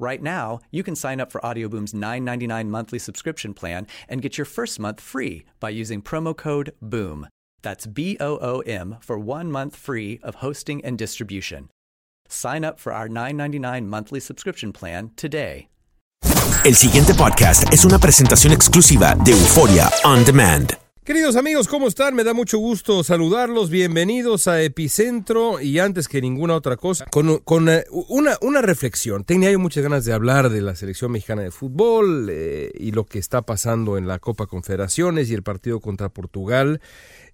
Right now, you can sign up for Audioboom's $9.99 monthly subscription plan and get your first month free by using promo code BOOM. That's B O O M for one month free of hosting and distribution. Sign up for our $9.99 monthly subscription plan today. El siguiente podcast es una presentación exclusiva de Euforia On Demand. Queridos amigos, ¿cómo están? Me da mucho gusto saludarlos. Bienvenidos a Epicentro. Y antes que ninguna otra cosa, con, con eh, una, una, reflexión. Tenía yo muchas ganas de hablar de la selección mexicana de fútbol eh, y lo que está pasando en la Copa Confederaciones y el partido contra Portugal.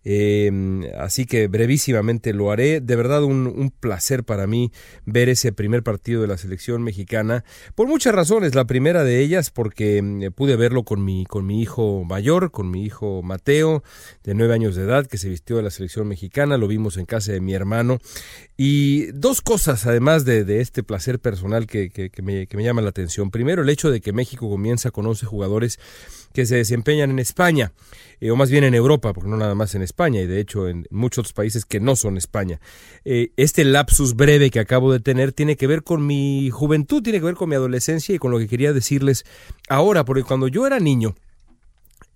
Eh, así que brevísimamente lo haré. De verdad un, placer para mí ver ese primer partido de la selección mexicana. Por muchas razones. La primera de ellas porque pude verlo con mi, con mi hijo mayor, con mi hijo Mateo, de nueve años de edad, que se vistió de la selección mexicana. Lo vimos en casa de mi hermano. Y dos cosas, además de, de este placer personal que, que, que, me, que me llama la atención. Primero, el hecho de que México comienza con 11 jugadores que se desempeñan en España, eh, o más bien en Europa, porque no nada más en España, y de hecho en muchos otros países que no son España. Eh, este lapsus breve que acabo de tener tiene que ver con mi juventud, tiene que ver con mi adolescencia y con lo que quería decirles ahora, porque cuando yo era niño,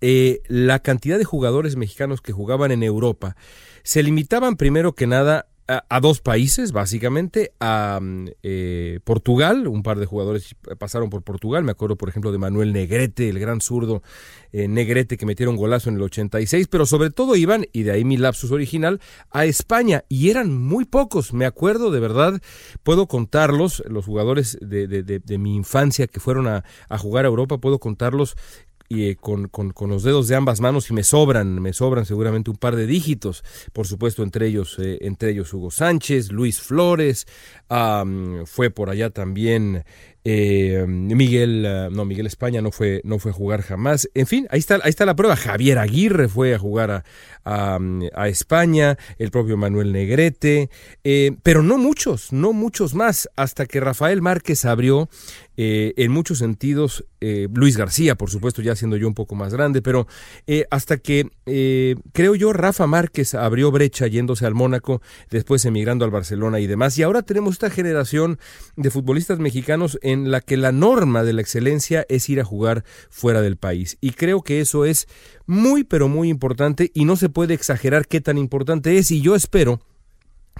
eh, la cantidad de jugadores mexicanos que jugaban en Europa se limitaban primero que nada a, dos países, básicamente, a eh, Portugal, un par de jugadores pasaron por Portugal, me acuerdo por ejemplo de Manuel Negrete, el gran zurdo eh, Negrete que metieron golazo en el 86, pero sobre todo iban, y de ahí mi lapsus original, a España, y eran muy pocos, me acuerdo de verdad, puedo contarlos, los jugadores de, de, de, de mi infancia que fueron a, a jugar a Europa, puedo contarlos y eh, con, con, con, los dedos de ambas manos y me sobran, me sobran seguramente un par de dígitos, por supuesto entre ellos, eh, entre ellos Hugo Sánchez, Luis Flores, fue por allá también eh, Miguel, uh, no, Miguel España no fue, no fue a jugar jamás. En fin, ahí está, ahí está la prueba. Javier Aguirre fue a jugar a, España, el propio Manuel Negrete, eh, pero no muchos, no muchos más, hasta que Rafael Márquez abrió eh, en muchos sentidos, eh, Luis García, por supuesto, ya siendo yo un poco más grande, pero eh, hasta que creo yo Rafa Márquez abrió brecha yéndose al Mónaco, después emigrando al Barcelona y demás, y ahora tenemos esta generación de futbolistas mexicanos en en la que la norma de la excelencia es ir a jugar fuera del país. Y creo que eso es muy, pero muy importante y no se puede exagerar qué tan importante es. Y yo espero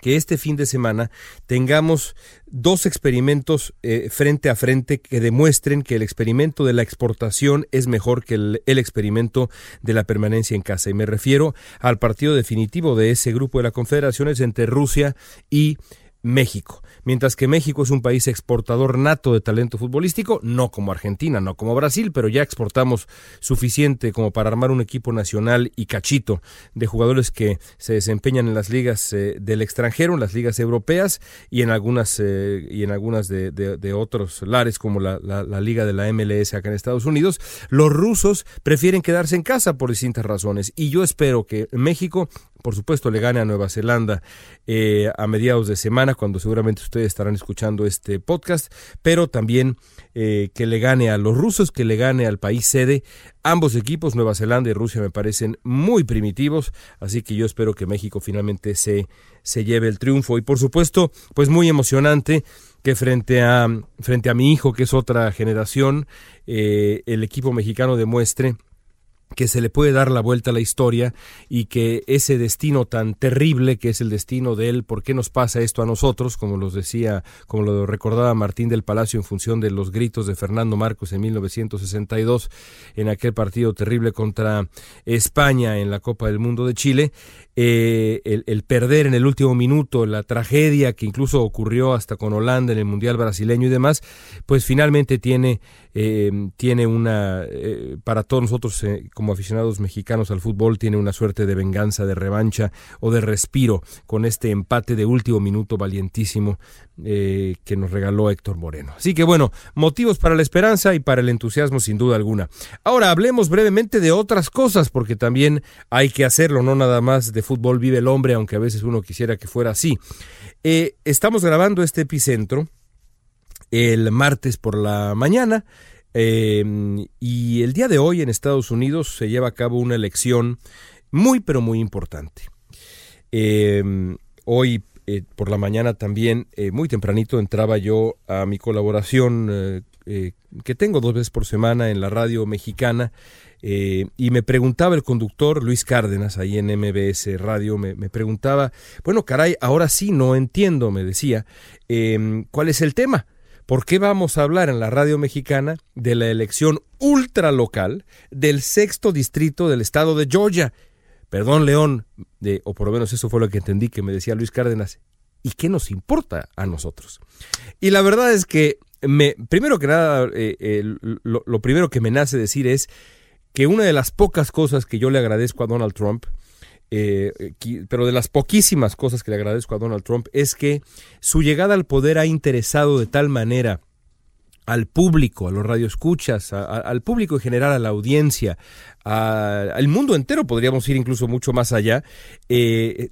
que este fin de semana tengamos dos experimentos eh, frente a frente que demuestren que el experimento de la exportación es mejor que el, el, experimento de la permanencia en casa. Y me refiero al partido definitivo de ese grupo de las confederaciones entre Rusia y México. Mientras que México es un país exportador nato de talento futbolístico, no como Argentina, no como Brasil, pero ya exportamos suficiente como para armar un equipo nacional y cachito de jugadores que se desempeñan en las ligas eh, del extranjero, en las ligas europeas y en algunas, eh, y en algunas de, otros lares como la, la liga de la MLS acá en Estados Unidos. Los rusos prefieren quedarse en casa por distintas razones y yo espero que México por supuesto, le gane a Nueva Zelanda eh, a mediados de semana, cuando seguramente ustedes estarán escuchando este podcast, pero también eh, que le gane a los rusos, que le gane al país sede. Ambos equipos, Nueva Zelanda y Rusia, me parecen muy primitivos, así que yo espero que México finalmente se, se lleve el triunfo. Y por supuesto, pues muy emocionante que frente a, frente a mi hijo, que es otra generación, eh, el equipo mexicano demuestre que se le puede dar la vuelta a la historia y que ese destino tan terrible que es el destino de él, ¿por qué nos pasa esto a nosotros? Como los decía, como lo recordaba Martín del Palacio en función de los gritos de Fernando Marcos en 1962 en aquel partido terrible contra España en la Copa del Mundo de Chile, eh, el, perder en el último minuto, la tragedia que incluso ocurrió hasta con Holanda en el Mundial brasileño y demás, pues finalmente tiene, eh, tiene una, eh, para todos nosotros eh, como aficionados mexicanos al fútbol, tiene una suerte de venganza, de revancha o de respiro con este empate de último minuto valientísimo eh, que nos regaló Héctor Moreno. Así que bueno, motivos para la esperanza y para el entusiasmo sin duda alguna. Ahora hablemos brevemente de otras cosas, porque también hay que hacerlo, no nada más de fútbol vive el hombre, aunque a veces uno quisiera que fuera así. Eh, estamos grabando este epicentro el martes por la mañana. Eh, y el día de hoy en Estados Unidos se lleva a cabo una elección muy pero muy importante. Eh, hoy eh, por la mañana también, eh, muy tempranito, entraba yo a mi colaboración eh, que tengo dos veces por semana en la radio mexicana y me preguntaba el conductor Luis Cárdenas, ahí en MBS Radio, me, me preguntaba, bueno, caray, ahora sí no entiendo, me decía, ¿cuál es el tema? ¿Por qué vamos a hablar en la radio mexicana de la elección ultralocal del sexto distrito del estado de Georgia? Perdón, León, o por lo menos eso fue lo que entendí que me decía Luis Cárdenas. ¿Y qué nos importa a nosotros? Y la verdad es que, me, primero que nada, eh, eh, lo primero que me nace decir es que una de las pocas cosas que yo le agradezco a Donald Trump eh, pero de las poquísimas cosas que le agradezco a Donald Trump es que su llegada al poder ha interesado de tal manera al público, a los radioescuchas, al público en general, a la audiencia, al mundo entero, podríamos ir incluso mucho más allá, eh,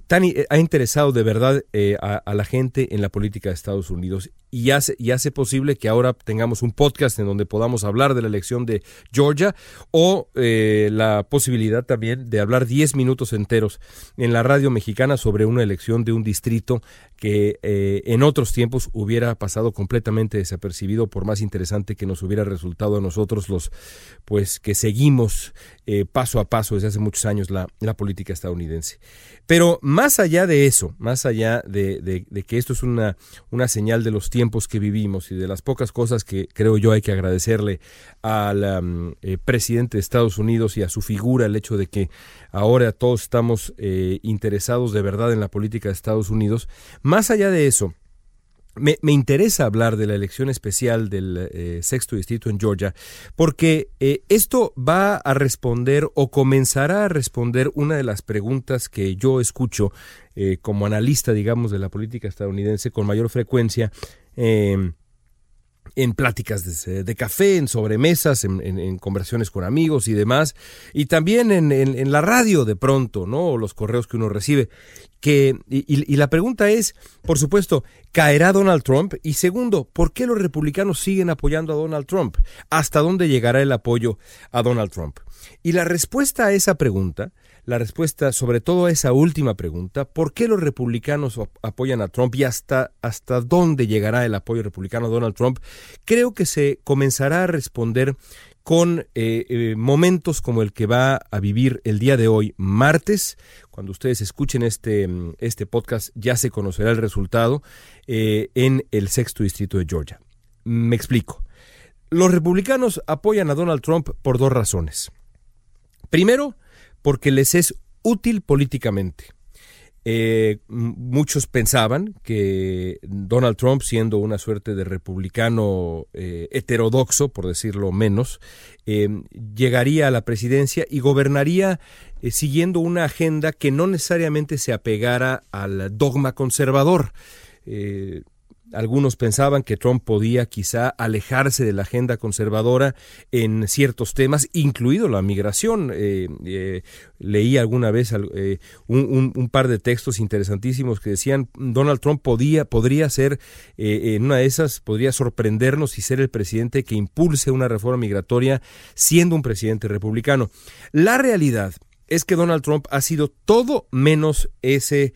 ha interesado de verdad eh, a, la gente en la política de Estados Unidos y hace, y hace posible que ahora tengamos un podcast en donde podamos hablar de la elección de Georgia o eh, la posibilidad también de hablar 10 minutos enteros en la radio mexicana sobre una elección de un distrito que eh, en otros tiempos hubiera pasado completamente desapercibido por más interesante que nos hubiera resultado a nosotros los pues que seguimos eh, paso a paso desde hace muchos años la, la, política estadounidense. Pero más allá de eso, más allá de, de, que esto es una, una señal de los tiempos que vivimos y de las pocas cosas que creo yo hay que agradecerle al eh, presidente de Estados Unidos y a su figura, el hecho de que ahora todos estamos eh, interesados de verdad en la política de Estados Unidos, más allá de eso, me, interesa hablar de la elección especial del eh, sexto distrito en Georgia porque esto va a responder o comenzará a responder una de las preguntas que yo escucho como analista, digamos, de la política estadounidense con mayor frecuencia. Eh, en pláticas de, café, en sobremesas, en, conversaciones con amigos y demás, y también en, la radio de pronto, ¿no? Los correos que uno recibe. Que, y, y, la pregunta es, por supuesto, ¿caerá Donald Trump? Y segundo, ¿por qué los republicanos siguen apoyando a Donald Trump? ¿Hasta dónde llegará el apoyo a Donald Trump? Y la respuesta a esa pregunta, la respuesta sobre todo a esa última pregunta, ¿por qué los republicanos apoyan a Trump y hasta, hasta dónde llegará el apoyo republicano a Donald Trump? Creo que se comenzará a responder con eh, eh, momentos como el que va a vivir el día de hoy, martes. Cuando ustedes escuchen este, este podcast ya se conocerá el resultado eh, en el sexto distrito de Georgia. Me explico. Los republicanos apoyan a Donald Trump por dos razones. Primero, porque les es útil políticamente. Eh, muchos pensaban que Donald Trump, siendo una suerte de republicano eh, heterodoxo, por decirlo menos, eh, llegaría a la presidencia y gobernaría siguiendo una agenda que no necesariamente se apegara al dogma conservador. Algunos pensaban que Trump podía quizá alejarse de la agenda conservadora en ciertos temas, incluido la migración. Eh, eh, leí alguna vez eh, un, par de textos interesantísimos que decían Donald Trump podía, podría ser, en una de esas, podría sorprendernos y ser el presidente que impulse una reforma migratoria siendo un presidente republicano. La realidad es que Donald Trump ha sido todo menos ese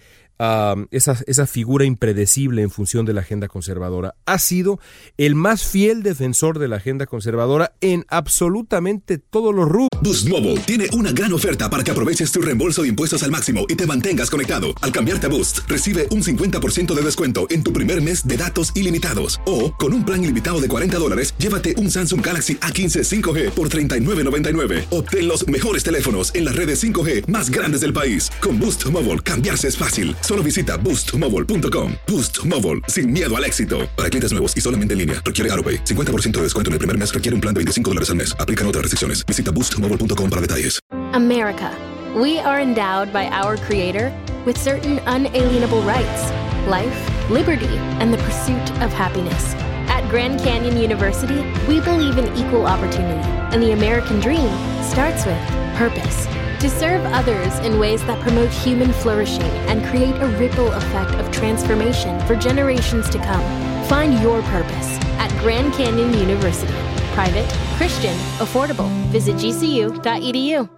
esa, esa figura impredecible en función de la agenda conservadora. Ha sido el más fiel defensor de la agenda conservadora en absolutamente todos los rubros. Boost Mobile tiene una gran oferta para que aproveches tu reembolso de impuestos al máximo y te mantengas conectado. Al cambiarte a Boost, recibe un 50% de descuento en tu primer mes de datos ilimitados. O, con un plan ilimitado de 40 dólares, llévate un Samsung Galaxy A15 5G por $39.99. Obtén los mejores teléfonos en las redes 5G más grandes del país. Con Boost Mobile, cambiarse es fácil. Solo visita boostmobile.com. Boost Mobile, sin miedo al éxito. Para clientes nuevos y solamente en línea, requiere AroPay. 50% de descuento en el primer mes requiere un plan de 25 dólares al mes. Aplican otras restricciones. Visita boostmobile.com para detalles. America. We are endowed by our Creator with certain unalienable rights life, liberty, and the pursuit of happiness. At Grand Canyon University, we believe in equal opportunity, and the American dream starts with purpose. To serve others in ways that promote human flourishing and create a ripple effect of transformation for generations to come. Find your purpose at Grand Canyon University. Private, Christian, affordable. Visit gcu.edu.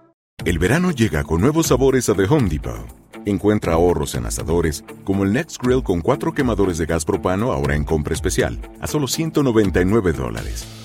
El verano llega con nuevos sabores a The Home Depot. Encuentra ahorros en asadores, como el Next Grill con cuatro quemadores de gas propano ahora en compra especial, a solo 199 dólares